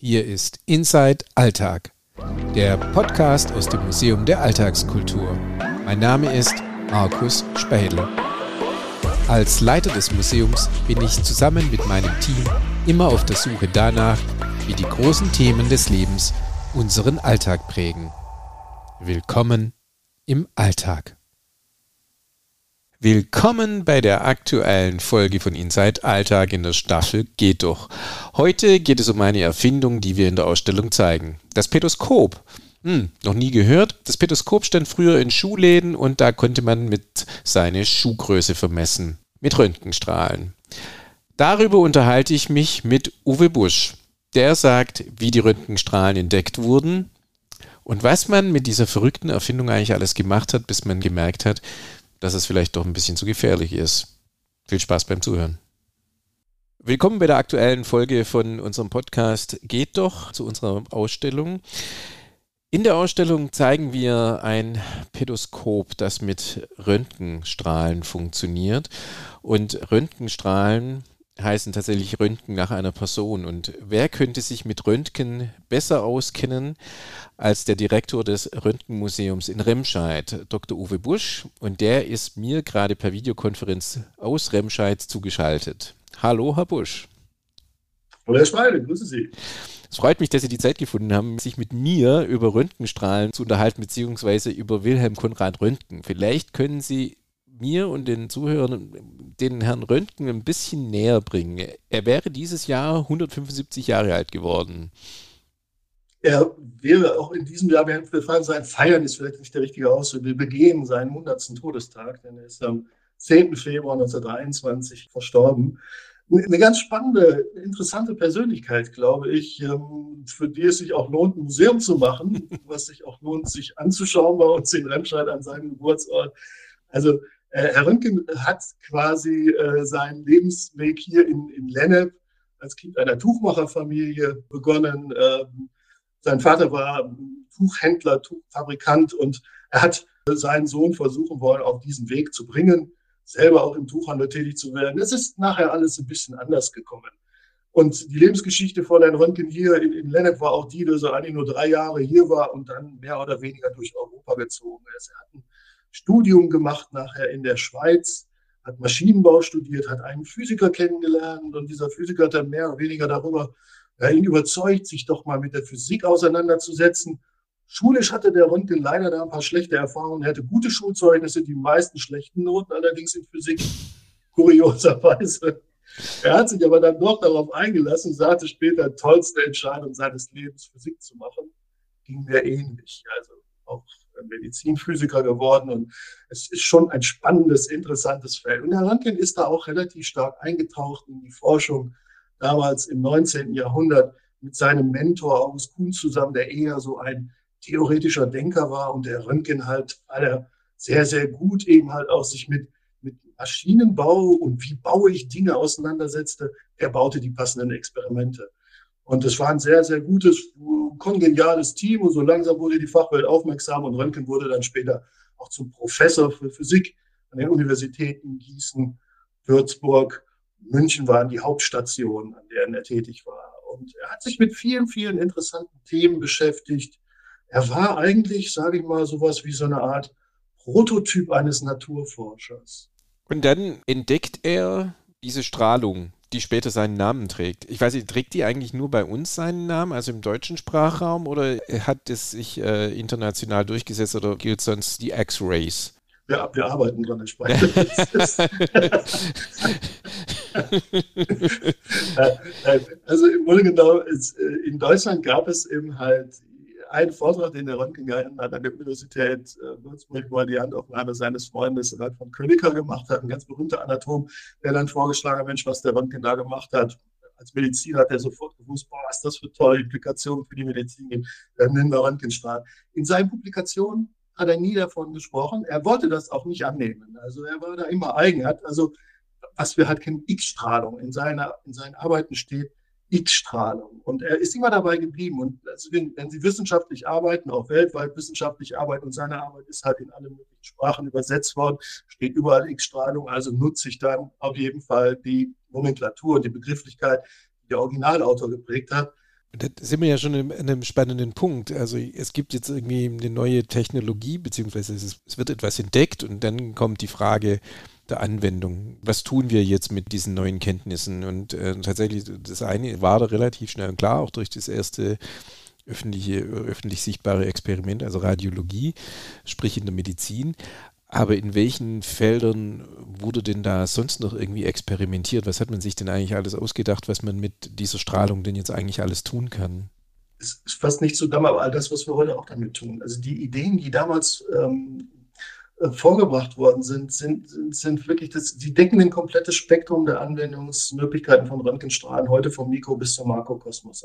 Hier ist Inside Alltag, der Podcast aus dem Museum der Alltagskultur. Mein Name ist Markus Spähle. Als Leiter des Museums bin ich zusammen mit meinem Team immer auf der Suche danach, wie die großen Themen des Lebens unseren Alltag prägen. Willkommen im Alltag. Willkommen bei der aktuellen Folge von Inside Alltag in der Staffel Geht doch. Heute geht es um eine Erfindung, die wir in der Ausstellung zeigen. Das Petoskop. Hm, noch nie gehört. Das Petoskop stand früher in Schuhläden und da konnte man mit seine Schuhgröße vermessen. Mit Röntgenstrahlen. Darüber unterhalte ich mich mit Uwe Busch. Der sagt, wie die Röntgenstrahlen entdeckt wurden und was man mit dieser verrückten Erfindung eigentlich alles gemacht hat, bis man gemerkt hat, dass es vielleicht doch ein bisschen zu gefährlich ist. Viel Spaß beim Zuhören. Willkommen bei der aktuellen Folge von unserem Podcast Geht doch zu unserer Ausstellung. In der Ausstellung zeigen wir ein Pedoskop, das mit Röntgenstrahlen funktioniert. Und Röntgenstrahlen heißen tatsächlich Röntgen nach einer Person. Und wer könnte sich mit Röntgen besser auskennen als der Direktor des Röntgenmuseums in Remscheid, Dr. Uwe Busch? Und der ist mir gerade per Videokonferenz aus Remscheid zugeschaltet. Hallo, Herr Busch. Hallo, Herr Schweide, grüße Sie. Es freut mich, dass Sie die Zeit gefunden haben, sich mit mir über Röntgenstrahlen zu unterhalten, beziehungsweise über Wilhelm Konrad Röntgen. Vielleicht können Sie mir und den Zuhörern den Herrn Röntgen ein bisschen näher bringen. Er wäre dieses Jahr 175 Jahre alt geworden. Er wäre auch in diesem Jahr, wir fragen sein, feiern ist vielleicht nicht der richtige Ausdruck, wir begehen seinen 100. Todestag, denn er ist am 10. Februar 1923 verstorben. Eine ganz spannende, interessante Persönlichkeit, glaube ich, ähm, für die es sich auch lohnt, ein Museum zu machen, was sich auch lohnt, sich anzuschauen bei uns in Remscheid an seinem Geburtsort. Also Herr Röntgen hat quasi äh, seinen Lebensweg hier in, in Lennep als Kind einer Tuchmacherfamilie begonnen. Ähm, sein Vater war Tuchhändler, Tuchfabrikant und er hat seinen Sohn versuchen wollen, auf diesen Weg zu bringen, selber auch im Tuchhandel tätig zu werden. Es ist nachher alles ein bisschen anders gekommen. Und die Lebensgeschichte von Herrn Röntgen hier in, in Lennep war auch die, dass er eigentlich nur drei Jahre hier war und dann mehr oder weniger durch Europa gezogen ist. Er hat einen Studium gemacht nachher in der Schweiz, hat Maschinenbau studiert, hat einen Physiker kennengelernt und dieser Physiker hat dann mehr oder weniger darüber ja, ihn überzeugt, sich doch mal mit der Physik auseinanderzusetzen. Schulisch hatte der Röntgen leider da ein paar schlechte Erfahrungen. Er hatte gute Schulzeugnisse, die meisten schlechten Noten allerdings in Physik, kurioserweise. Er hat sich aber dann doch darauf eingelassen, sagte später, tollste Entscheidung seines Lebens, Physik zu machen. Ging mir ähnlich. Also auch Medizinphysiker geworden und es ist schon ein spannendes, interessantes Feld. Und Herr Röntgen ist da auch relativ stark eingetaucht in die Forschung damals im 19. Jahrhundert mit seinem Mentor August Kuhn zusammen, der eher so ein theoretischer Denker war und der Röntgen halt, weil sehr, sehr gut eben halt auch sich mit, mit Maschinenbau und wie baue ich Dinge auseinandersetzte, er baute die passenden Experimente. Und es war ein sehr, sehr gutes, kongeniales Team und so langsam wurde die Fachwelt aufmerksam und Röntgen wurde dann später auch zum Professor für Physik an den Universitäten Gießen, Würzburg, München waren die Hauptstationen, an denen er tätig war. Und er hat sich mit vielen, vielen interessanten Themen beschäftigt. Er war eigentlich, sage ich mal, sowas wie so eine Art Prototyp eines Naturforschers. Und dann entdeckt er diese Strahlung, die später seinen Namen trägt. Ich weiß nicht, trägt die eigentlich nur bei uns seinen Namen, also im deutschen Sprachraum, oder hat es sich äh, international durchgesetzt oder gilt sonst die X-Rays? Ja, wir arbeiten dran, Herr also im Grunde genommen, äh, in Deutschland gab es eben halt einen Vortrag, den der Röntgen gehalten hat an der Universität äh, Würzburg, wo er die Handaufnahme seines Freundes Ralf von Königer gemacht hat, ein ganz berühmter Anatom, der dann vorgeschlagen hat, Mensch, was der Röntgen da gemacht hat. Als Mediziner hat er sofort gewusst, boah, was das für tolle Implikationen für die Medizin gibt. Dann nennen wir Röntgenstrahl. In seinen Publikationen hat er nie davon gesprochen. Er wollte das auch nicht annehmen. Also er war da immer eigen. Hat also, was wir halt kennen, X-Strahlung. In, in seinen Arbeiten steht, X-Strahlung. Und er ist immer dabei geblieben. Und also wenn, wenn, Sie wissenschaftlich arbeiten, auch weltweit wissenschaftlich arbeiten, und seine Arbeit ist halt in alle möglichen Sprachen übersetzt worden, steht überall X-Strahlung, also nutze ich dann auf jeden Fall die Nomenklatur und die Begrifflichkeit, die der Originalautor geprägt hat. Da sind wir ja schon in einem spannenden Punkt. Also es gibt jetzt irgendwie eine neue Technologie, beziehungsweise es, es wird etwas entdeckt und dann kommt die Frage der Anwendung. Was tun wir jetzt mit diesen neuen Kenntnissen? Und äh, tatsächlich, das eine war da relativ schnell und klar, auch durch das erste öffentliche, öffentlich sichtbare Experiment, also Radiologie, sprich in der Medizin. Aber in welchen Feldern wurde denn da sonst noch irgendwie experimentiert? Was hat man sich denn eigentlich alles ausgedacht, was man mit dieser Strahlung denn jetzt eigentlich alles tun kann? Es ist fast nicht so dumm, aber all das, was wir heute auch damit tun. Also die Ideen, die damals ähm, äh, vorgebracht worden sind, sind, sind, sind wirklich, das, die decken ein komplettes Spektrum der Anwendungsmöglichkeiten von Röntgenstrahlen, heute vom Mikro bis zum Makrokosmos.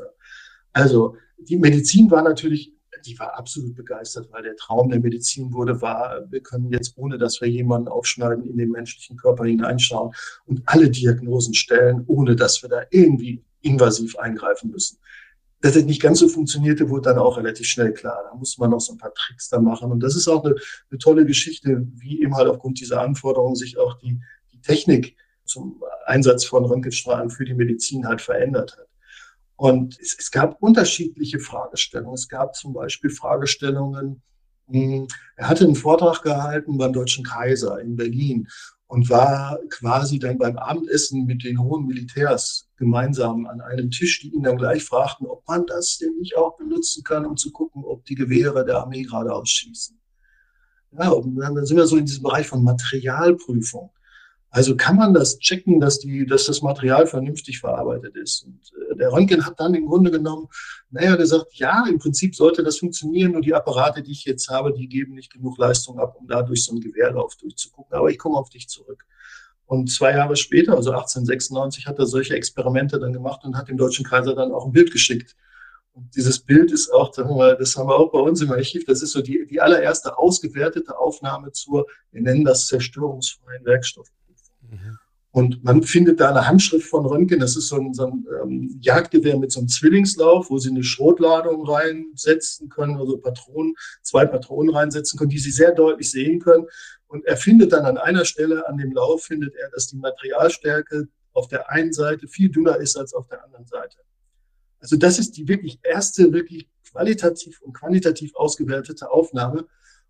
Also die Medizin war natürlich die war absolut begeistert, weil der Traum der Medizin wurde, war, wir können jetzt, ohne dass wir jemanden aufschneiden, in den menschlichen Körper hineinschauen und alle Diagnosen stellen, ohne dass wir da irgendwie invasiv eingreifen müssen. Dass das nicht ganz so funktionierte, wurde dann auch relativ schnell klar. Da musste man noch so ein paar Tricks da machen. Und das ist auch eine, eine tolle Geschichte, wie eben halt aufgrund dieser Anforderungen sich auch die, die Technik zum Einsatz von Röntgenstrahlen für die Medizin halt verändert hat. Und es, es gab unterschiedliche Fragestellungen. Es gab zum Beispiel Fragestellungen, hm, er hatte einen Vortrag gehalten beim Deutschen Kaiser in Berlin und war quasi dann beim Abendessen mit den hohen Militärs gemeinsam an einem Tisch, die ihn dann gleich fragten, ob man das denn nicht auch benutzen kann, um zu gucken, ob die Gewehre der Armee gerade ausschießen. Ja, und dann sind wir so in diesem Bereich von Materialprüfung. Also kann man das checken, dass, die, dass das Material vernünftig verarbeitet ist. Und äh, der Röntgen hat dann im Grunde genommen, naja, gesagt, ja, im Prinzip sollte das funktionieren, nur die Apparate, die ich jetzt habe, die geben nicht genug Leistung ab, um da durch so einen Gewehrlauf durchzugucken. Aber ich komme auf dich zurück. Und zwei Jahre später, also 1896, hat er solche Experimente dann gemacht und hat dem deutschen Kaiser dann auch ein Bild geschickt. Und dieses Bild ist auch, sagen wir mal, das haben wir auch bei uns im Archiv, das ist so die, die allererste ausgewertete Aufnahme zur, wir nennen das zerstörungsfreien Werkstoff. Und man findet da eine Handschrift von Röntgen, das ist so ein, so ein ähm, Jagdgewehr mit so einem Zwillingslauf, wo sie eine Schrotladung reinsetzen können, also Patronen, zwei Patronen reinsetzen können, die sie sehr deutlich sehen können. Und er findet dann an einer Stelle an dem Lauf, findet er, dass die Materialstärke auf der einen Seite viel dünner ist als auf der anderen Seite. Also das ist die wirklich erste, wirklich qualitativ und quantitativ ausgewertete Aufnahme.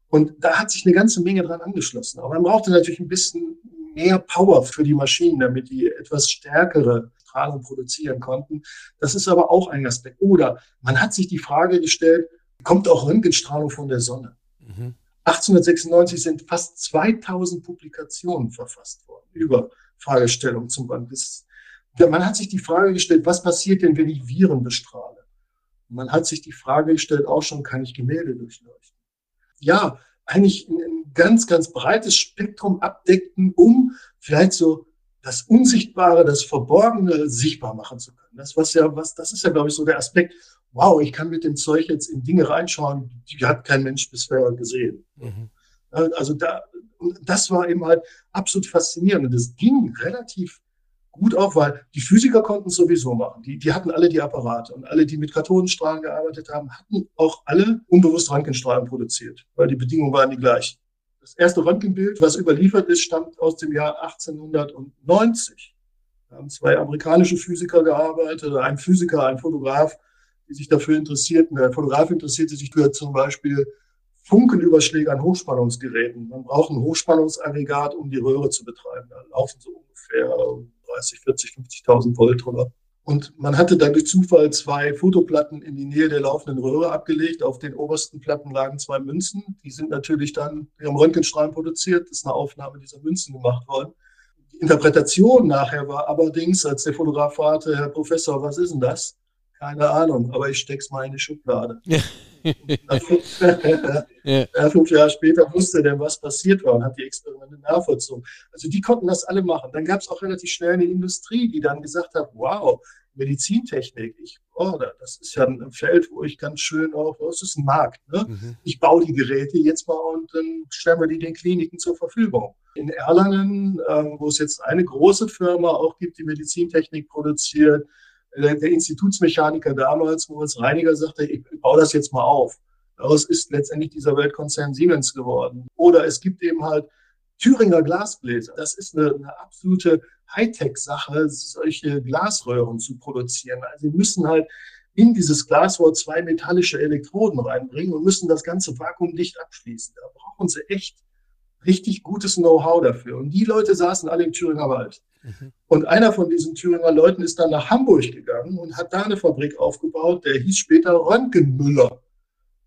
Und da hat sich eine ganze Menge dran angeschlossen. Aber man brauchte natürlich ein bisschen mehr Power für die Maschinen, damit die etwas stärkere Strahlung produzieren konnten. Das ist aber auch ein Aspekt. Oder man hat sich die Frage gestellt, kommt auch Röntgenstrahlung von der Sonne? Mhm. 1896 sind fast 2000 Publikationen verfasst worden über Fragestellungen zum Röntgen. Man hat sich die Frage gestellt, was passiert denn, wenn ich Viren bestrahle? Man hat sich die Frage gestellt, auch schon, kann ich Gemälde durchleuchten? Ja, eigentlich ein ganz, ganz breites Spektrum abdeckten, um vielleicht so das Unsichtbare, das Verborgene sichtbar machen zu können. Das, was ja, was, das ist ja, glaube ich, so der Aspekt, wow, ich kann mit dem Zeug jetzt in Dinge reinschauen, die hat kein Mensch bisher gesehen. Mhm. Also da, das war eben halt absolut faszinierend. Und es ging relativ gut auf, weil die Physiker konnten es sowieso machen. Die, die hatten alle die Apparate und alle, die mit Kathodenstrahlen gearbeitet haben, hatten auch alle unbewusst Röntgenstrahlen produziert, weil die Bedingungen waren die gleichen. Das erste Röntgenbild, was überliefert ist, stammt aus dem Jahr 1890. Da haben zwei amerikanische Physiker gearbeitet, ein Physiker, ein Fotograf, die sich dafür interessierten. Der Fotograf interessierte sich für zum Beispiel Funkenüberschläge an Hochspannungsgeräten. Man braucht ein Hochspannungsaggregat, um die Röhre zu betreiben. Da laufen so ungefähr 30, 40, 50.000 Volt drüber. Und man hatte dann durch Zufall zwei Fotoplatten in die Nähe der laufenden Röhre abgelegt. Auf den obersten Platten lagen zwei Münzen. Die sind natürlich dann, haben Röntgenstrahlen produziert. Das ist eine Aufnahme dieser Münzen gemacht worden. Die Interpretation nachher war allerdings, als der Fotograf fragte, Herr Professor, was ist denn das? Keine Ahnung, aber ich steck's mal in die Schublade. Ja. ja. Fünf Jahre später wusste er, was passiert war und hat die Experimente nachvollzogen. Also die konnten das alle machen. Dann gab es auch relativ schnell eine Industrie, die dann gesagt hat, wow, Medizintechnik, ich, oh, das ist ja ein Feld, wo ich ganz schön auch, oh, das ist ein Markt. Ne? Mhm. Ich baue die Geräte jetzt mal und dann stellen wir die den Kliniken zur Verfügung. In Erlangen, ähm, wo es jetzt eine große Firma auch gibt, die Medizintechnik produziert, der, der Institutsmechaniker damals, Moritz Reiniger, sagte, ich baue das jetzt mal auf. Daraus ist letztendlich dieser Weltkonzern Siemens geworden. Oder es gibt eben halt Thüringer Glasbläser. Das ist eine, eine absolute Hightech-Sache, solche Glasröhren zu produzieren. Also sie müssen halt in dieses Glasrohr zwei metallische Elektroden reinbringen und müssen das ganze Vakuum dicht abschließen. Da brauchen sie echt richtig gutes Know-how dafür. Und die Leute saßen alle im Thüringer Wald. Mhm. Und einer von diesen Thüringer Leuten ist dann nach Hamburg gegangen und hat da eine Fabrik aufgebaut, der hieß später Röntgenmüller.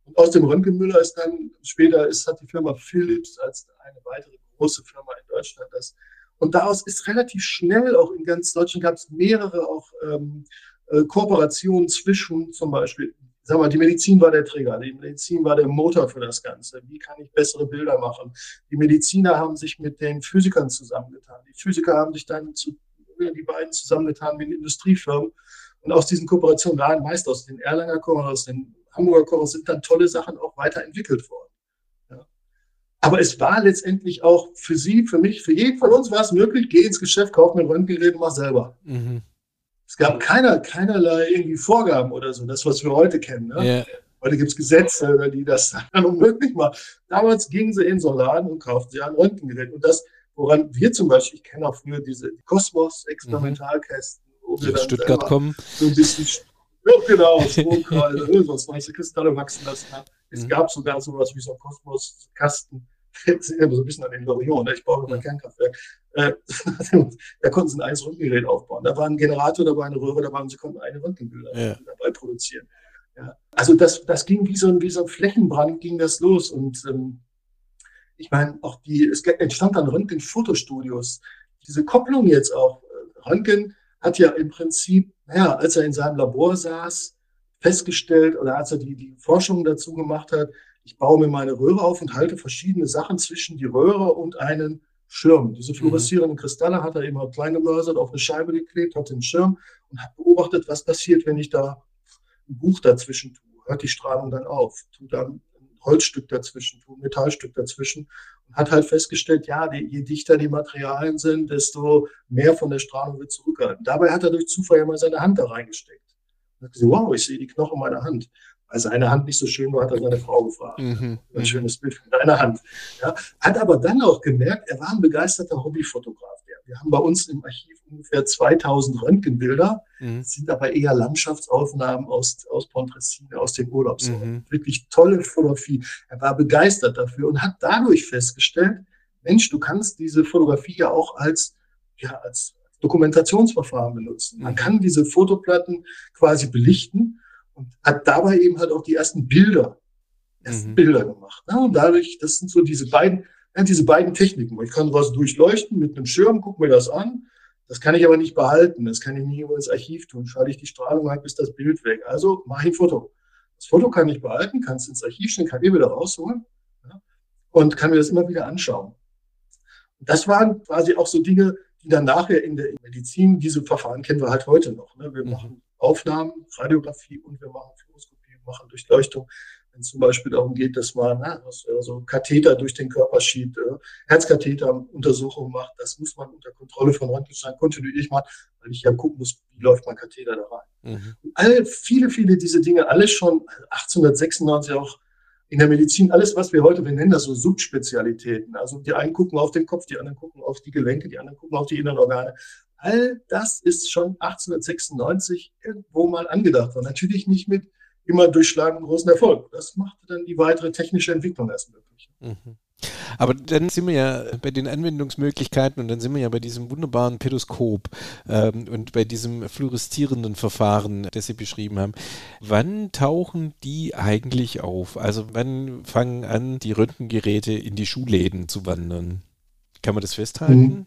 Und aus dem Röntgenmüller ist dann später ist, hat die Firma Philips als eine weitere große Firma in Deutschland das. Und daraus ist relativ schnell auch in ganz Deutschland gab es mehrere auch ähm, äh, Kooperationen zwischen zum Beispiel sag mal, die Medizin war der Träger, die Medizin war der Motor für das Ganze. Wie kann ich bessere Bilder machen? Die Mediziner haben sich mit den Physikern zusammengetan. Die Physiker haben sich dann zu, die beiden zusammengetan mit den Industriefirmen. Und aus diesen Kooperationen waren meist aus den Erlanger Chor, aus den Hamburger Chor sind dann tolle Sachen auch weiterentwickelt worden. Ja. Aber es war letztendlich auch für Sie, für mich, für jeden von uns war es möglich, geh ins Geschäft, kauf mir ein Röntgengerät und mach selber. Mhm. Es gab keiner, keinerlei irgendwie Vorgaben oder so, das, was wir heute kennen. Ne? Yeah. Heute gibt es Gesetze, die das dann unmöglich machen. Damals gingen sie in so einen Laden und kauften sie ein Röntgengerät. Und das, woran wir zum Beispiel, ich kenne auch früher diese Kosmos-Experimentalkästen, wo wir dann Stuttgart kommen. so ein bisschen, ja, genau, Stromkreise, sonst weiße Kristalle wachsen lassen. Es mhm. gab sogar sowas wie so einen Kosmos-Kasten, so ein bisschen an den Lorion, ne? ich brauche mein Kernkraftwerk. Äh, da konnten sie ein eigenes Röntgengerät aufbauen. Da war ein Generator, da war eine Röhre, da waren sie konnten eine Röntgenbilder ja. dabei produzieren. Ja. Also das, das ging wie so, ein, wie so ein Flächenbrand, ging das los. Und ähm, ich meine, auch die, es entstand dann Röntgen-Fotostudios. Diese Kopplung jetzt auch. Äh, Röntgen hat ja im Prinzip, naja, als er in seinem Labor saß, festgestellt oder als er die, die Forschung dazu gemacht hat, ich baue mir meine Röhre auf und halte verschiedene Sachen zwischen die Röhre und einen Schirm. Diese mhm. fluoreszierenden Kristalle hat er eben halt klein gemörsert, auf eine Scheibe geklebt, hat den Schirm und hat beobachtet, was passiert, wenn ich da ein Buch dazwischen tue. Hört die Strahlung dann auf, tut dann ein Holzstück dazwischen, tut ein Metallstück dazwischen und hat halt festgestellt, ja, die, je dichter die Materialien sind, desto mehr von der Strahlung wird zurückgehalten. Dabei hat er durch Zufall ja mal seine Hand da reingesteckt. Und hat gesagt, wow, ich sehe die Knochen meiner Hand weil seine Hand nicht so schön war, hat er seine Frau gefragt. Mhm. Ein schönes Bild von deiner Hand. Ja, hat aber dann auch gemerkt, er war ein begeisterter Hobbyfotograf. Wir haben bei uns im Archiv ungefähr 2000 Röntgenbilder, mhm. sind aber eher Landschaftsaufnahmen aus, aus Pontresina, aus den Urlaubsorten. Mhm. Wirklich tolle Fotografie. Er war begeistert dafür und hat dadurch festgestellt, Mensch, du kannst diese Fotografie ja auch als, ja, als Dokumentationsverfahren benutzen. Man mhm. kann diese Fotoplatten quasi belichten und hat dabei eben halt auch die ersten Bilder, ersten mhm. Bilder gemacht. Ja, und dadurch, das sind so diese beiden, ja, diese beiden Techniken. Ich kann was durchleuchten mit einem Schirm, guck mir das an. Das kann ich aber nicht behalten. Das kann ich nie ins Archiv tun. Schalte ich die Strahlung halt, bis das Bild weg. Also mache ich ein Foto. Das Foto kann ich behalten, kann es ins Archiv stellen, kann ich wieder rausholen ja, und kann mir das immer wieder anschauen. Und das waren quasi auch so Dinge, die dann nachher in der Medizin, diese Verfahren kennen wir halt heute noch. Ne? Wir mhm. machen Aufnahmen, Radiografie und wir machen Fluoroskopie, wir machen Durchleuchtung. Wenn es zum Beispiel darum geht, dass man na, also Katheter durch den Körper schiebt, äh, Herzkatheteruntersuchungen macht, das muss man unter Kontrolle von Röntgenstein kontinuierlich machen, weil ich ja gucken muss, wie läuft mein Katheter da rein. Mhm. Und alle, viele, viele diese Dinge, alles schon 1896 auch in der Medizin, alles, was wir heute, wir nennen das so Subspezialitäten. Also die einen gucken auf den Kopf, die anderen gucken auf die Gelenke, die anderen gucken auf die inneren Organe. All das ist schon 1896 irgendwo mal angedacht worden. Natürlich nicht mit immer durchschlagenden großen Erfolg. Das machte dann die weitere technische Entwicklung erst möglich. Mhm. Aber dann sind wir ja bei den Anwendungsmöglichkeiten und dann sind wir ja bei diesem wunderbaren Pedoskop ähm, und bei diesem fluoreszierenden Verfahren, das Sie beschrieben haben. Wann tauchen die eigentlich auf? Also wann fangen an, die Röntgengeräte in die Schuhläden zu wandern? Kann man das festhalten?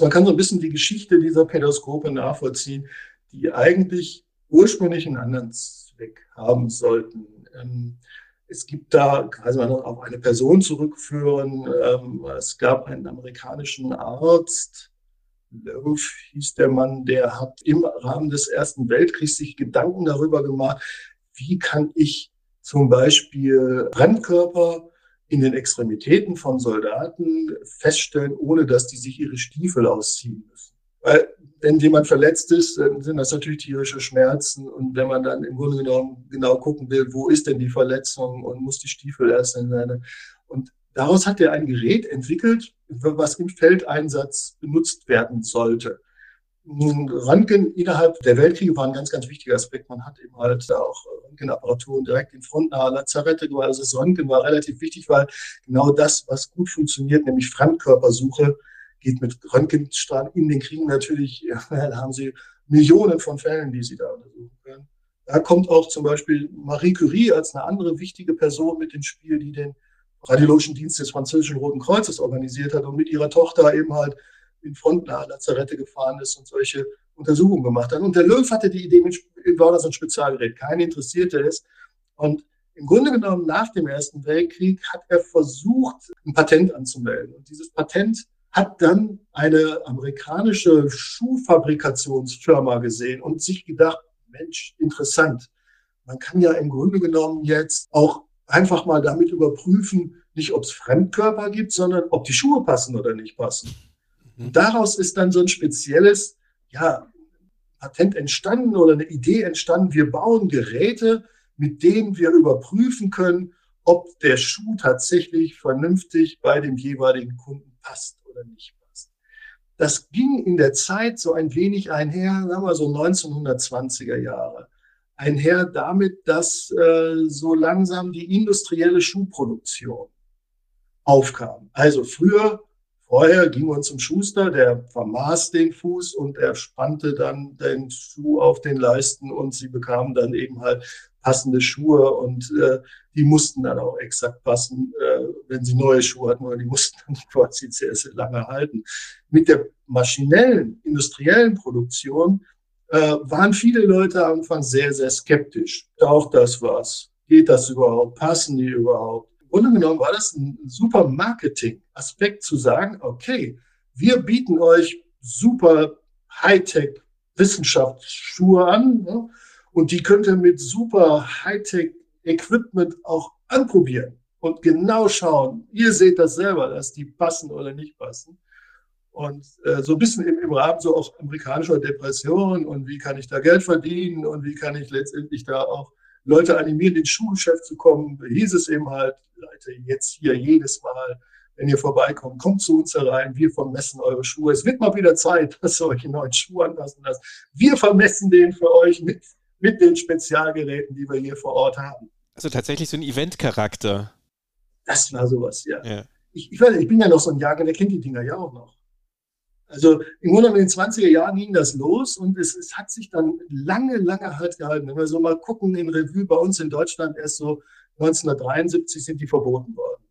Man kann so ein bisschen die Geschichte dieser Pädoskope nachvollziehen, die eigentlich ursprünglich einen anderen Zweck haben sollten. Ähm, es gibt da, quasi man auf eine Person zurückführen. Ähm, es gab einen amerikanischen Arzt, Löw hieß der Mann, der hat im Rahmen des Ersten Weltkriegs sich Gedanken darüber gemacht, wie kann ich zum Beispiel Brandkörper in den Extremitäten von Soldaten feststellen, ohne dass die sich ihre Stiefel ausziehen müssen. Weil wenn jemand verletzt ist, dann sind das natürlich tierische Schmerzen. Und wenn man dann im Grunde genommen genau gucken will, wo ist denn die Verletzung und muss die Stiefel erst in seine. Und daraus hat er ein Gerät entwickelt, was im Feldeinsatz benutzt werden sollte. Röntgen innerhalb der Weltkriege war ein ganz, ganz wichtiger Aspekt. Man hat eben halt auch Röntgenapparaturen direkt in frontnahe Lazarette. Also das Röntgen war relativ wichtig, weil genau das, was gut funktioniert, nämlich Fremdkörpersuche, geht mit Röntgenstrahlen in den Kriegen natürlich, da haben sie Millionen von Fällen, die sie da untersuchen können. Da kommt auch zum Beispiel Marie Curie als eine andere wichtige Person mit ins Spiel, die den radiologischen Dienst des französischen Roten Kreuzes organisiert hat und mit ihrer Tochter eben halt in frontnahe Lazarette gefahren ist und solche Untersuchungen gemacht hat. Und der Löw hatte die Idee, war das ein Spezialgerät, kein interessierte es. Und im Grunde genommen nach dem Ersten Weltkrieg hat er versucht, ein Patent anzumelden. Und dieses Patent hat dann eine amerikanische Schuhfabrikationsfirma gesehen und sich gedacht, Mensch, interessant. Man kann ja im Grunde genommen jetzt auch einfach mal damit überprüfen, nicht ob es Fremdkörper gibt, sondern ob die Schuhe passen oder nicht passen. Und daraus ist dann so ein spezielles, ja, Patent entstanden oder eine Idee entstanden. Wir bauen Geräte, mit denen wir überprüfen können, ob der Schuh tatsächlich vernünftig bei dem jeweiligen Kunden passt oder nicht passt. Das ging in der Zeit so ein wenig einher, sagen wir so 1920er Jahre, einher damit, dass äh, so langsam die industrielle Schuhproduktion aufkam. Also früher Vorher ging man zum Schuster, der vermaß den Fuß und er spannte dann den Schuh auf den Leisten und sie bekamen dann eben halt passende Schuhe und äh, die mussten dann auch exakt passen, äh, wenn sie neue Schuhe hatten, weil die mussten dann quasi sehr, sehr lange halten. Mit der maschinellen, industriellen Produktion äh, waren viele Leute am Anfang sehr, sehr skeptisch. Taucht das was? Geht das überhaupt? Passen die überhaupt? Grunde genommen war das ein super Marketing-Aspekt zu sagen, okay, wir bieten euch super Hightech Wissenschaftsschuhe an ne? und die könnt ihr mit super Hightech Equipment auch anprobieren und genau schauen. Ihr seht das selber, dass die passen oder nicht passen. Und äh, so ein bisschen im, im Rahmen so auch amerikanischer Depression und wie kann ich da Geld verdienen und wie kann ich letztendlich da auch Leute animieren, ins Schulgeschäft zu kommen, hieß es eben halt, Leute, jetzt hier jedes Mal, wenn ihr vorbeikommt, kommt zu uns herein, wir vermessen eure Schuhe. Es wird mal wieder Zeit, dass ihr euch einen neuen Schuh anpassen lasst. Wir vermessen den für euch mit, mit den Spezialgeräten, die wir hier vor Ort haben. Also tatsächlich so ein Event-Charakter. Das war sowas, ja. ja. Ich, ich, weiß, ich bin ja noch so ein Jahrgang, der kennt die Dinger ja auch noch. Also im Grunde in den 20er Jahren ging das los und es, es, hat sich dann lange, lange halt gehalten. Wenn wir so mal gucken in Revue bei uns in Deutschland, erst so 1973 sind die verboten worden.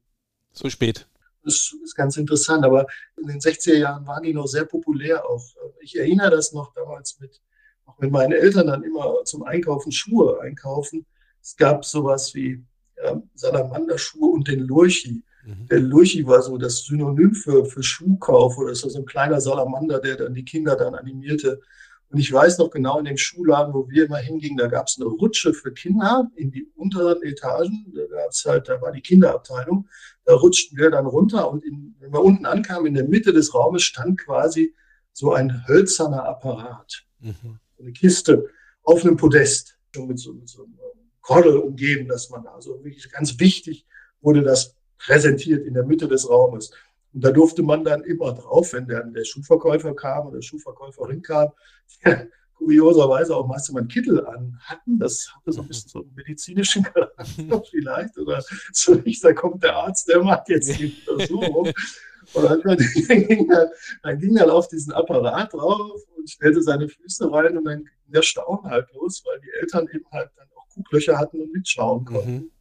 So spät. Das ist ganz interessant, aber in den 60er Jahren waren die noch sehr populär auch. Ich erinnere das noch damals mit, auch mit meinen Eltern dann immer zum Einkaufen Schuhe einkaufen. Es gab sowas wie ja, Salamanderschuhe und den Lurchi. Mhm. Der Lurchi war so das Synonym für, für Schuhkauf oder ist so ein kleiner Salamander, der dann die Kinder dann animierte. Und ich weiß noch genau in dem Schuhladen, wo wir immer hingingen, da gab es eine Rutsche für Kinder in die unteren Etagen. Da gab's halt, da war die Kinderabteilung. Da rutschten wir dann runter und in, wenn wir unten ankamen, in der Mitte des Raumes stand quasi so ein hölzerner Apparat. Mhm. Eine Kiste auf einem Podest, mit so, mit so einem Kordel umgeben, dass man also wirklich ganz wichtig wurde das präsentiert in der Mitte des Raumes. Und da durfte man dann immer drauf, wenn der, der Schuhverkäufer kam oder Schuhverkäuferin kam, kurioserweise auch einen Kittel an hatten. Das hatte so ein bisschen so einen medizinischen Charakter vielleicht. Oder so nicht, da kommt der Arzt, der macht jetzt die Untersuchung. Und dann, dann, ging er, dann ging er auf diesen Apparat drauf und stellte seine Füße rein und dann ging der Staunen halt los, weil die Eltern eben halt dann auch Kuglöcher hatten und mitschauen konnten. Mhm.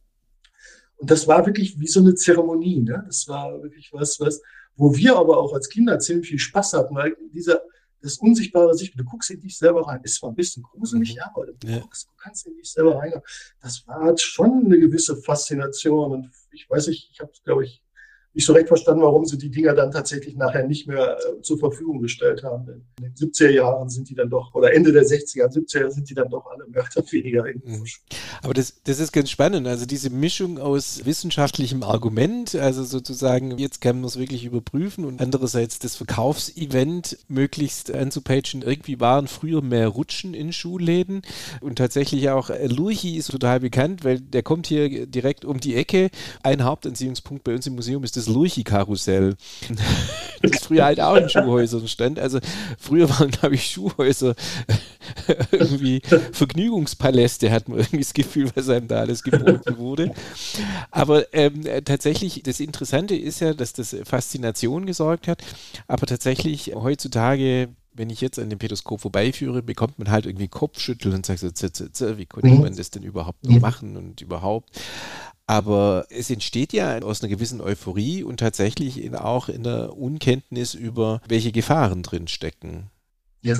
Und das war wirklich wie so eine Zeremonie. Ne? Das war wirklich was, was, wo wir aber auch als Kinder ziemlich viel Spaß hatten, weil dieser, das unsichtbare Sicht, du guckst in dich selber rein. Es war ein bisschen gruselig, mhm. ja, aber du, ja. Guckst, du kannst in dich selber rein. Das war schon eine gewisse Faszination. Und ich weiß nicht, ich habe, glaube ich, nicht so recht verstanden, warum sie die Dinger dann tatsächlich nachher nicht mehr äh, zur Verfügung gestellt haben. Denn in den 70er Jahren sind die dann doch, oder Ende der 60er, 70er sind die dann doch alle mehr oder weniger in mhm. Aber das, das ist ganz spannend. Also diese Mischung aus wissenschaftlichem Argument, also sozusagen, jetzt kann man es wirklich überprüfen und andererseits das Verkaufsevent möglichst anzupagen. Irgendwie waren früher mehr Rutschen in Schuhläden und tatsächlich auch Lurchi ist total bekannt, weil der kommt hier direkt um die Ecke. Ein Hauptanziehungspunkt bei uns im Museum ist das das Lurchi-Karussell, das früher halt auch in Schuhhäusern stand. Also früher waren, glaube ich, Schuhhäuser irgendwie Vergnügungspaläste, hat man irgendwie das Gefühl, was einem da alles geboten wurde. Aber ähm, tatsächlich, das Interessante ist ja, dass das Faszination gesorgt hat, aber tatsächlich heutzutage wenn ich jetzt an dem Petoskop vorbeiführe, bekommt man halt irgendwie Kopfschütteln und sagt so, z, z, z, wie konnte mhm. man das denn überhaupt noch machen und überhaupt. Aber es entsteht ja aus einer gewissen Euphorie und tatsächlich in, auch in der Unkenntnis über, welche Gefahren drin stecken. Ja.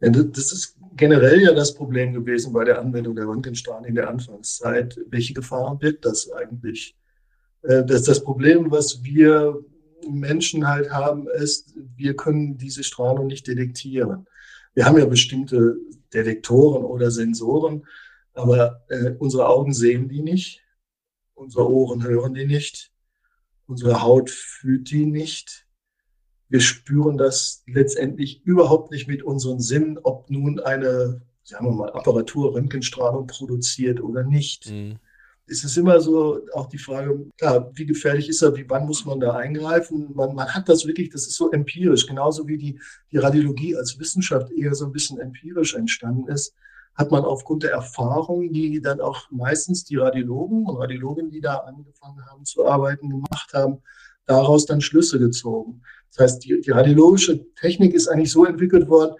ja. Das ist generell ja das Problem gewesen bei der Anwendung der Röntgenstrahlen in der Anfangszeit. Welche Gefahren birgt das eigentlich? Äh, das das Problem, was wir Menschen halt haben, ist, wir können diese Strahlung nicht detektieren. Wir haben ja bestimmte Detektoren oder Sensoren, aber äh, unsere Augen sehen die nicht, unsere Ohren hören die nicht, unsere Haut fühlt die nicht. Wir spüren das letztendlich überhaupt nicht mit unseren Sinnen, ob nun eine, sagen wir mal, Apparatur Röntgenstrahlung produziert oder nicht. Mhm es ist immer so auch die Frage, klar, wie gefährlich ist er, wie wann muss man da eingreifen? Man, man hat das wirklich, das ist so empirisch, genauso wie die, die Radiologie als Wissenschaft eher so ein bisschen empirisch entstanden ist, hat man aufgrund der Erfahrung, die dann auch meistens die Radiologen und Radiologinnen, die da angefangen haben zu arbeiten, gemacht haben, daraus dann Schlüsse gezogen. Das heißt, die, die radiologische Technik ist eigentlich so entwickelt worden,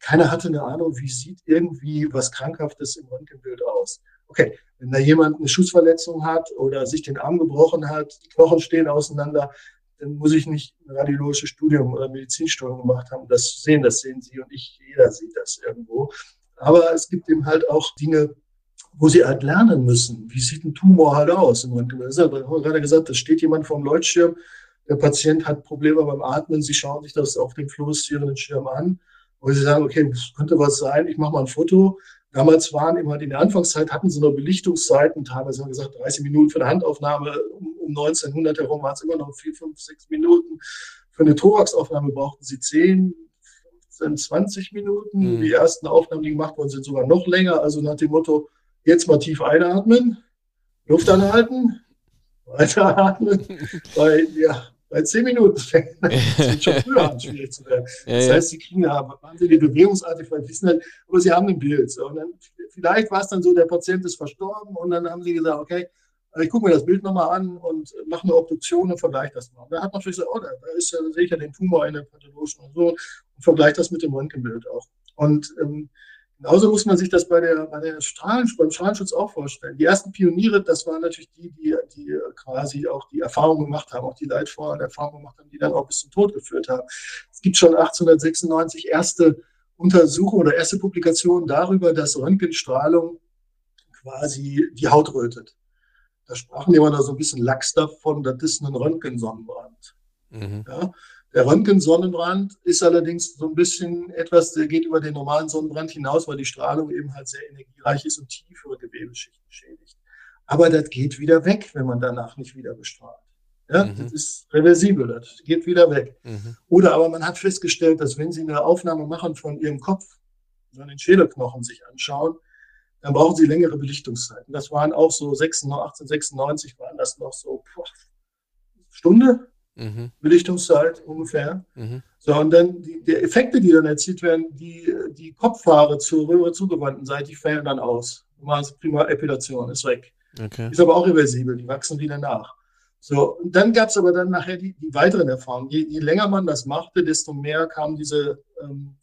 keiner hatte eine Ahnung, wie sieht irgendwie was Krankhaftes im Röntgenbild aus. Okay, wenn da jemand eine Schussverletzung hat oder sich den Arm gebrochen hat, die Knochen stehen auseinander, dann muss ich nicht ein radiologisches Studium oder Medizinstudium gemacht haben, das sehen. Das sehen Sie und ich, jeder sieht das irgendwo. Aber es gibt eben halt auch Dinge, wo sie halt lernen müssen. Wie sieht ein Tumor halt aus Röntgen? Das haben wir gerade gesagt, da steht jemand vor dem Leuchtschirm, der Patient hat Probleme beim Atmen, sie schauen sich das auf dem fluoreszierenden Schirm an, wo sie sagen, okay, das könnte was sein, ich mache mal ein Foto, Damals waren immer in der Anfangszeit hatten sie nur Belichtungszeiten, teilweise haben wir gesagt 30 Minuten für eine Handaufnahme. Um, um 1900 herum waren es immer noch 4, 5, 6 Minuten. Für eine Thoraxaufnahme brauchten sie 10, 15, 20 Minuten. Mhm. Die ersten Aufnahmen, die gemacht wurden, sind sogar noch länger. Also nach dem Motto, jetzt mal tief einatmen, Luft anhalten, weiteratmen. Weil ja, bei zehn Minuten fängt es schon früher an, schwierig zu werden. Das ja, heißt, sie kriegen ja wahnsinnige Bewegungsartig, weil wissen halt, aber sie haben ein Bild. So. Und dann, vielleicht war es dann so, der Patient ist verstorben und dann haben sie gesagt, okay, ich gucke mir das Bild nochmal an und mache eine Obduktion und vergleiche das mal. Und dann hat man natürlich gesagt, oh, da, ist ja, da ja den Tumor in der pathologischen und so und vergleiche das mit dem Röntgenbild auch. Und ähm, Genauso muss man sich das bei der, bei der Strahlen, beim Strahlenschutz auch vorstellen. Die ersten Pioniere, das waren natürlich die, die, die quasi auch die Erfahrung gemacht haben, auch die leidvolle Erfahrung gemacht haben, die dann auch bis zum Tod geführt haben. Es gibt schon 1896 erste Untersuchungen oder erste Publikationen darüber, dass Röntgenstrahlung quasi die Haut rötet. Da sprachen jemand da so ein bisschen lax davon, das ist ein Röntgensonnenbrand. Mhm. Ja? Der Röntgensonnenbrand ist allerdings so ein bisschen etwas, der geht über den normalen Sonnenbrand hinaus, weil die Strahlung eben halt sehr energiereich ist und tiefere Gewebeschichten schädigt. Aber das geht wieder weg, wenn man danach nicht wieder bestrahlt. Ja, mhm. Das ist reversibel, das geht wieder weg. Mhm. Oder aber man hat festgestellt, dass wenn Sie eine Aufnahme machen von Ihrem Kopf, so den Schädelknochen sich anschauen, dann brauchen Sie längere Belichtungszeiten. Das waren auch so 1896 waren das noch so boah, Stunde, mhm. Belichtungszeit ungefähr. Mhm. So, und dann die, die, Effekte, die dann erzielt werden, die, die Kopfhaare zur röhre zugewandten Seite, die fällen dann aus. Normales prima Epilation ist weg. Okay. Ist aber auch reversibel, die wachsen wieder nach. So, und dann gab es aber dann nachher die, die weiteren Erfahrungen. Je, je, länger man das machte, desto mehr kamen diese ähm,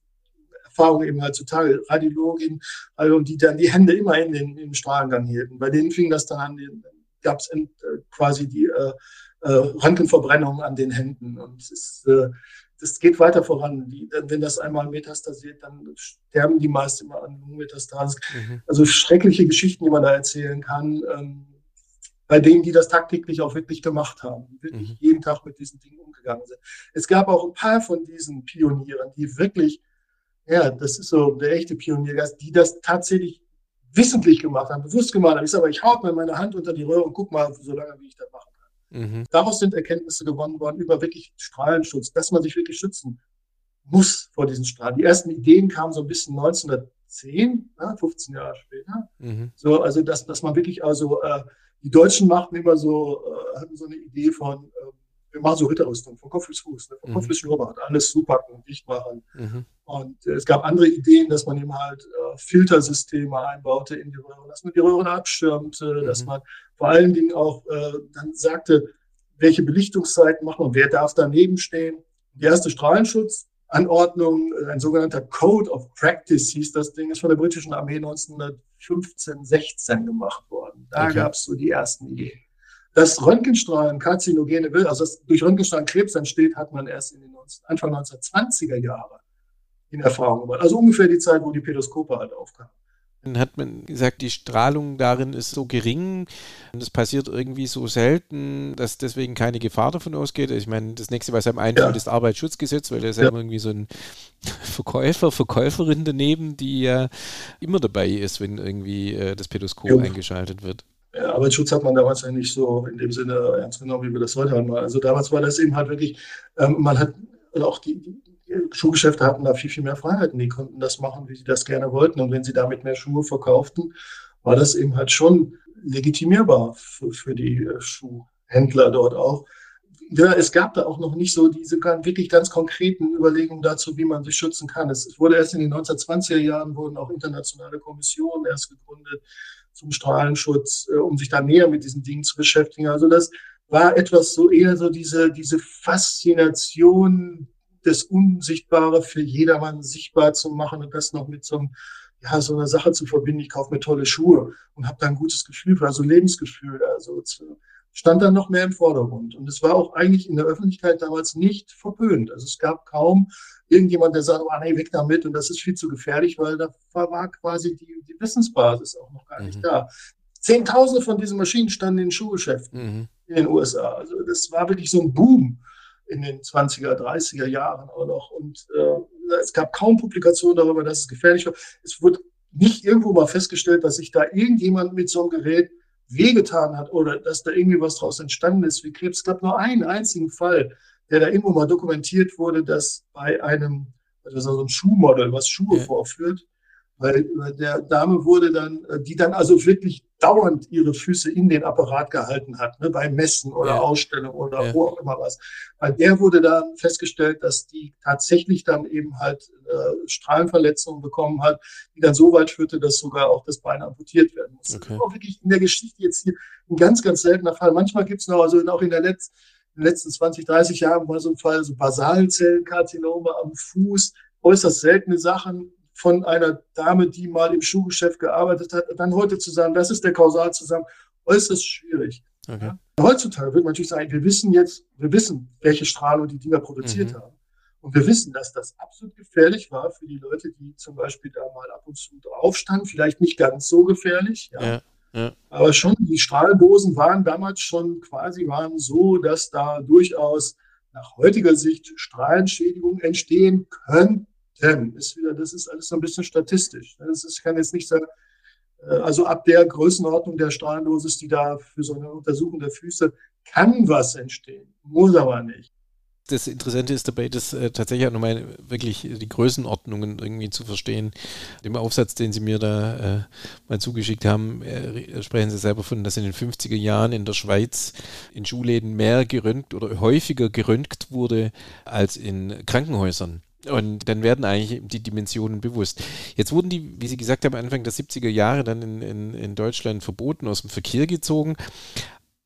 Erfahrungen eben halt zutage. Radiologin, also die dann die Hände immer in den, im Strahlengang hielten. Bei denen fing das dann an, gab es äh, quasi die äh, äh, Röntgenverbrennung an den Händen. Und es ist, äh, das geht weiter voran. Die, wenn das einmal metastasiert, dann sterben die meist immer an Lungenmetastasen. Mhm. Also schreckliche Geschichten, die man da erzählen kann, ähm, bei denen, die das tagtäglich auch wirklich gemacht haben, wirklich mhm. jeden Tag mit diesen Dingen umgegangen sind. Es gab auch ein paar von diesen Pionieren, die wirklich, ja, das ist so der echte Pioniergeist, die das tatsächlich wissentlich gemacht haben, bewusst gemacht haben. Ich sage aber, ich hau mir meine Hand unter die Röhre und guck mal, so lange, wie ich das mache. Mhm. Daraus sind Erkenntnisse gewonnen worden über wirklich Strahlenschutz, dass man sich wirklich schützen muss vor diesen Strahlen. Die ersten Ideen kamen so ein bisschen 1900, 2010, ja, 15 Jahre später. Mhm. So, also dass, dass man wirklich also äh, die Deutschen machten immer so, äh, hatten so eine Idee von, wir machen so Ritterrüstung, von Kopf bis Fuß, ne, von mhm. Kopf bis Schnurrbart, alles zupacken und dicht machen. Mhm. Und äh, es gab andere Ideen, dass man eben halt äh, Filtersysteme einbaute in die Röhren, dass man die Röhren abschirmte, mhm. dass man vor allen Dingen auch äh, dann sagte, welche Belichtungszeiten machen wir, wer darf daneben stehen. Die erste Strahlenschutzanordnung, äh, ein sogenannter Code of Practice hieß das Ding, ist von der britischen Armee 1915, 16 gemacht worden. Da okay. gab es so die ersten Ideen. Dass Röntgenstrahlen karzinogene will, also dass durch Röntgenstrahlen Krebs entsteht, hat man erst in den 19, Anfang 1920er Jahre in Erfahrung gebracht. Also ungefähr die Zeit, wo die Pedoskope halt aufkamen. Dann hat man gesagt, die Strahlung darin ist so gering und es passiert irgendwie so selten, dass deswegen keine Gefahr davon ausgeht. Ich meine, das nächste, was einem einfällt, ja. ist Arbeitsschutzgesetz, weil da ist ja. irgendwie so ein Verkäufer, Verkäuferin daneben, die ja immer dabei ist, wenn irgendwie äh, das Pedoskop jo. eingeschaltet wird. Arbeitsschutz hat man damals ja nicht so in dem Sinne ernst genommen, wie wir das heute haben. Also damals war das eben halt wirklich, ähm, man hat auch die, die Schuhgeschäfte hatten da viel, viel mehr Freiheiten. Die konnten das machen, wie sie das gerne wollten. Und wenn sie damit mehr Schuhe verkauften, war das eben halt schon legitimierbar für, für die äh, Schuhhändler dort auch. Ja, es gab da auch noch nicht so diese wirklich ganz konkreten Überlegungen dazu, wie man sich schützen kann. Es wurde erst in den 1920er Jahren wurden auch internationale Kommissionen erst gegründet zum Strahlenschutz, äh, um sich da näher mit diesen Dingen zu beschäftigen. Also das war etwas so eher so diese, diese Faszination das Unsichtbare für jedermann sichtbar zu machen und das noch mit so, einem, ja, so einer Sache zu verbinden. Ich kaufe mir tolle Schuhe und habe da ein gutes Gefühl, also Lebensgefühl. Also stand dann noch mehr im Vordergrund. Und es war auch eigentlich in der Öffentlichkeit damals nicht verpönt. Also es gab kaum irgendjemand, der sagt, oh nee, weg damit und das ist viel zu gefährlich, weil da war quasi die, die Wissensbasis auch noch gar nicht mhm. da. Zehntausende von diesen Maschinen standen in Schuhgeschäften mhm. in den USA. Also das war wirklich so ein Boom in den 20er, 30er Jahren auch noch. Und äh, es gab kaum Publikationen darüber, dass es gefährlich war. Es wurde nicht irgendwo mal festgestellt, dass sich da irgendjemand mit so einem Gerät wehgetan hat oder dass da irgendwie was draus entstanden ist wie Krebs. Es gab nur einen einzigen Fall, der da irgendwo mal dokumentiert wurde, dass bei einem, also so ein Schuhmodell, was Schuhe ja. vorführt, weil der Dame wurde dann, äh, die dann also wirklich dauernd ihre Füße in den Apparat gehalten hat, ne, beim Messen oder ja. Ausstellung oder ja. wo auch immer was. Bei der wurde dann festgestellt, dass die tatsächlich dann eben halt äh, Strahlenverletzungen bekommen hat, die dann so weit führte, dass sogar auch das Bein amputiert werden musste. Okay. Das ist auch wirklich in der Geschichte jetzt hier ein ganz, ganz seltener Fall. Manchmal gibt es noch, also auch in der Letz in den letzten 20, 30 Jahren mal so ein Fall, so Basalzellenkarzinome am Fuß, äußerst seltene Sachen, von einer Dame, die mal im Schuhgeschäft gearbeitet hat, dann heute zu sagen, das ist der Kausalzusammenhang, äußerst schwierig. Okay. Heutzutage wird man natürlich sagen, wir wissen jetzt, wir wissen, welche Strahlung die Dinger produziert mhm. haben. Und wir wissen, dass das absolut gefährlich war für die Leute, die zum Beispiel da mal ab und zu aufstanden. Vielleicht nicht ganz so gefährlich, ja. ja, ja. Aber schon, die Strahldosen waren damals schon quasi waren so, dass da durchaus nach heutiger Sicht Strahlenschädigungen entstehen könnten Ten ist wieder, das ist alles so ein bisschen statistisch. Das ist, ich kann jetzt nicht sagen, äh, also ab der Größenordnung der Strahlendosis, die da für so eine Untersuchung der Füße kann was entstehen, muss aber nicht. Das Interessante ist dabei, dass äh, tatsächlich auch nochmal wirklich die Größenordnungen irgendwie zu verstehen. Im Aufsatz, den Sie mir da äh, mal zugeschickt haben, äh, sprechen Sie selber von, dass in den 50er Jahren in der Schweiz in Schulläden mehr geröntgt oder häufiger geröntgt wurde als in Krankenhäusern. Und dann werden eigentlich die Dimensionen bewusst. Jetzt wurden die, wie Sie gesagt haben, Anfang der 70er Jahre dann in, in, in Deutschland verboten, aus dem Verkehr gezogen.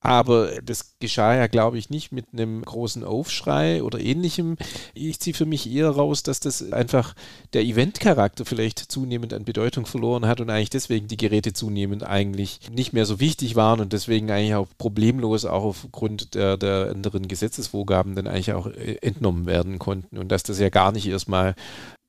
Aber das geschah ja, glaube ich, nicht mit einem großen Aufschrei oder ähnlichem. Ich ziehe für mich eher raus, dass das einfach der Eventcharakter vielleicht zunehmend an Bedeutung verloren hat und eigentlich deswegen die Geräte zunehmend eigentlich nicht mehr so wichtig waren und deswegen eigentlich auch problemlos auch aufgrund der, der anderen Gesetzesvorgaben dann eigentlich auch äh, entnommen werden konnten und dass das ja gar nicht erstmal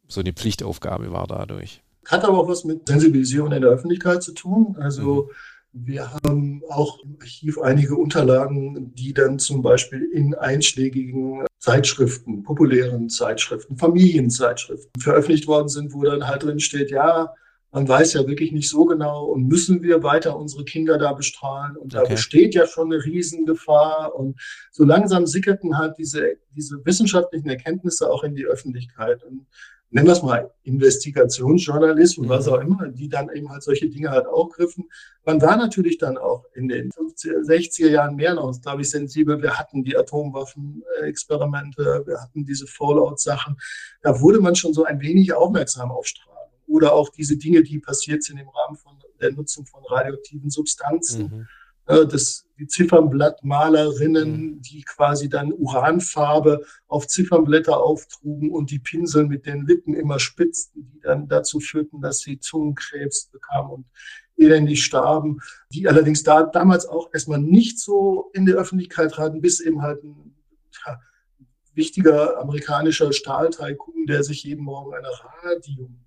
so eine Pflichtaufgabe war dadurch. Hat aber auch was mit Sensibilisierung in der Öffentlichkeit zu tun. Also mhm wir haben auch im Archiv einige Unterlagen, die dann zum Beispiel in einschlägigen Zeitschriften, populären Zeitschriften, Familienzeitschriften veröffentlicht worden sind, wo dann halt drin steht, ja, man weiß ja wirklich nicht so genau und müssen wir weiter unsere Kinder da bestrahlen? Und okay. da besteht ja schon eine Riesengefahr. Und so langsam sickerten halt diese, diese wissenschaftlichen Erkenntnisse auch in die Öffentlichkeit. Und nennen wir es mal Investigationsjournalismus, was auch immer, die dann eben halt solche Dinge halt auch griffen. Man war natürlich dann auch in den 50er, 60er Jahren mehr noch, glaube ich, sensibel. Wir hatten die Atomwaffenexperimente, wir hatten diese Fallout-Sachen. Da wurde man schon so ein wenig aufmerksam auf Strahlung. Oder auch diese Dinge, die passiert sind im Rahmen von der Nutzung von radioaktiven Substanzen. Mhm das, die Ziffernblattmalerinnen, mhm. die quasi dann Uranfarbe auf Ziffernblätter auftrugen und die Pinsel mit den Lippen immer spitzten, die dann dazu führten, dass sie Zungenkrebs bekamen und elendig starben, die allerdings da damals auch erstmal nicht so in der Öffentlichkeit traten, bis eben halt ein ja, wichtiger amerikanischer Stahlteilkuchen, der sich jeden Morgen einer Radium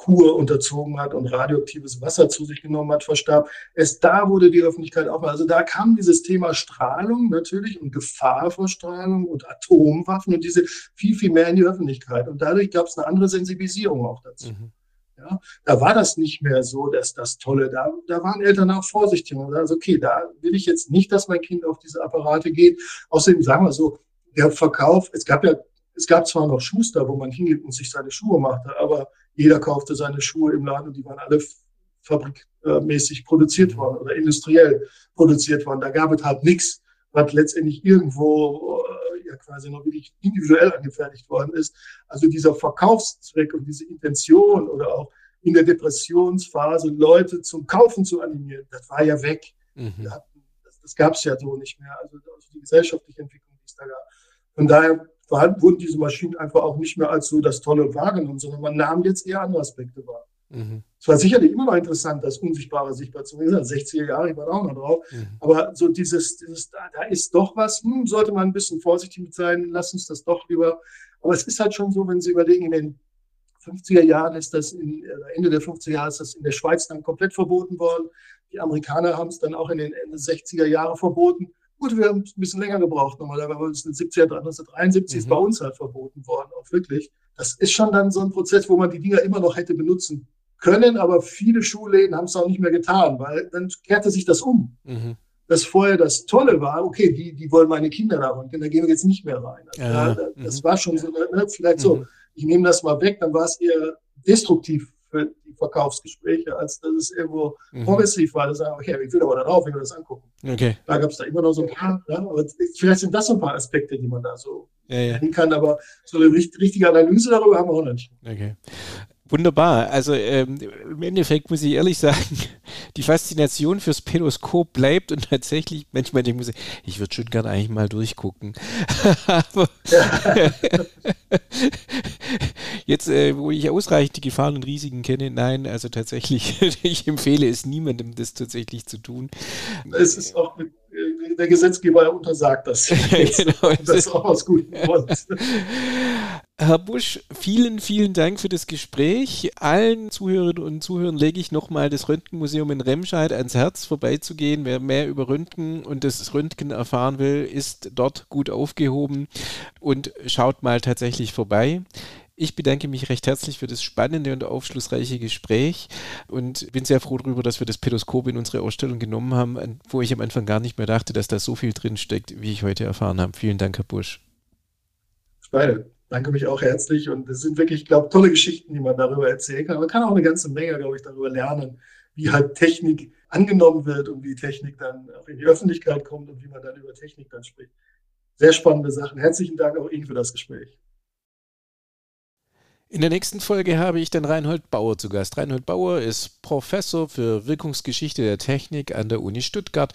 Kur unterzogen hat und radioaktives Wasser zu sich genommen hat, verstarb. Erst da wurde die Öffentlichkeit aufmerksam. Also da kam dieses Thema Strahlung natürlich und Gefahr vor Strahlung und Atomwaffen und diese viel, viel mehr in die Öffentlichkeit. Und dadurch gab es eine andere Sensibilisierung auch dazu. Mhm. Ja, da war das nicht mehr so, dass das Tolle, da, da waren Eltern auch vorsichtig und sagen, okay, da will ich jetzt nicht, dass mein Kind auf diese Apparate geht. Außerdem sagen wir so, der Verkauf, es gab ja, es gab zwar noch Schuster, wo man hingeht und sich seine Schuhe machte, aber jeder kaufte seine Schuhe im Laden und die waren alle fabrikmäßig produziert worden oder industriell produziert worden. Da gab es halt nichts, was letztendlich irgendwo äh, ja quasi noch wirklich individuell angefertigt worden ist. Also dieser Verkaufszweck und diese Intention oder auch in der Depressionsphase Leute zum Kaufen zu animieren, das war ja weg. Mhm. Das, das gab es ja so nicht mehr. Also, also die gesellschaftliche Entwicklung, die es da gab. Von daher wurden diese Maschinen einfach auch nicht mehr als so das Tolle wahrgenommen, sondern man nahm jetzt eher andere Aspekte wahr. Mhm. Es war sicherlich immer noch interessant, das Unsichtbare sichtbar zu machen. 60er Jahre, ich war da auch noch drauf. Mhm. Aber so dieses, dieses da, da, ist doch was, hm, sollte man ein bisschen vorsichtig mit sein, lass uns das doch lieber. Aber es ist halt schon so, wenn Sie überlegen, in den 50er Jahren ist das, in, Ende der 50er Jahre ist das in der Schweiz dann komplett verboten worden. Die Amerikaner haben es dann auch in den Ende 60er Jahre verboten. Gut, wir haben ein bisschen länger gebraucht. Den 70er, 1973 mhm. ist bei uns halt verboten worden, auch wirklich. Das ist schon dann so ein Prozess, wo man die Dinger immer noch hätte benutzen können, aber viele Schulläden haben es auch nicht mehr getan, weil dann kehrte sich das um. Mhm. Das vorher das Tolle war, okay, die, die wollen meine Kinder da und da gehen wir jetzt nicht mehr rein. Also ja. da, das mhm. war schon so, ne, vielleicht so, mhm. ich nehme das mal weg, dann war es eher destruktiv für die Verkaufsgespräche, als dass es irgendwo mhm. progressiv war. Das sagen, okay, ich will aber da drauf, ich will das angucken. Okay. Da gab es da immer noch so ein paar, ja, aber vielleicht sind das so ein paar Aspekte, die man da so ja, ja. kann, aber so eine richtige Analyse darüber haben wir auch nicht. Okay. Wunderbar. Also ähm, im Endeffekt muss ich ehrlich sagen, die Faszination fürs Pedoskop bleibt und tatsächlich, manchmal denke ich, ich würde schon gerne eigentlich mal durchgucken. Aber jetzt, äh, wo ich ausreichend die Gefahren und Risiken kenne, nein, also tatsächlich, ich empfehle es niemandem, das tatsächlich zu tun. Es ist auch mit der Gesetzgeber untersagt das. genau. Das ist auch aus gutem Grund. Herr Busch, vielen, vielen Dank für das Gespräch. Allen Zuhörerinnen und Zuhörern lege ich nochmal das Röntgenmuseum in Remscheid ans Herz, vorbeizugehen. Wer mehr über Röntgen und das Röntgen erfahren will, ist dort gut aufgehoben und schaut mal tatsächlich vorbei. Ich bedanke mich recht herzlich für das spannende und aufschlussreiche Gespräch und bin sehr froh darüber, dass wir das Pedoskop in unsere Ausstellung genommen haben, wo ich am Anfang gar nicht mehr dachte, dass da so viel drin steckt, wie ich heute erfahren habe. Vielen Dank, Herr Busch. Beide. Danke mich auch herzlich und es sind wirklich, ich glaube, tolle Geschichten, die man darüber erzählen kann. Man kann auch eine ganze Menge, glaube ich, darüber lernen, wie halt Technik angenommen wird und wie Technik dann auch in die Öffentlichkeit kommt und wie man dann über Technik dann spricht. Sehr spannende Sachen. Herzlichen Dank auch Ihnen für das Gespräch. In der nächsten Folge habe ich den Reinhold Bauer zu Gast. Reinhold Bauer ist Professor für Wirkungsgeschichte der Technik an der Uni Stuttgart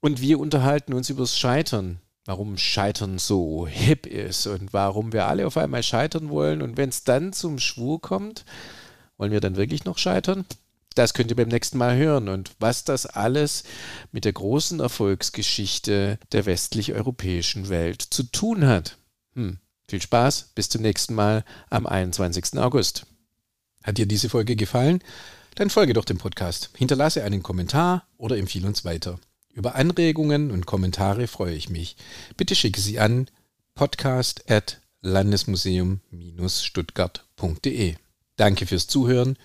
und wir unterhalten uns über das Scheitern. Warum Scheitern so hip ist und warum wir alle auf einmal scheitern wollen. Und wenn es dann zum Schwur kommt, wollen wir dann wirklich noch scheitern? Das könnt ihr beim nächsten Mal hören und was das alles mit der großen Erfolgsgeschichte der westlich-europäischen Welt zu tun hat. Hm. Viel Spaß, bis zum nächsten Mal am 21. August. Hat dir diese Folge gefallen? Dann folge doch dem Podcast, hinterlasse einen Kommentar oder empfehle uns weiter. Über Anregungen und Kommentare freue ich mich. Bitte schicke sie an podcast.landesmuseum-stuttgart.de. Danke fürs Zuhören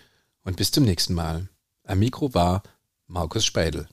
und bis zum nächsten Mal. Am Mikro war Markus Speidel.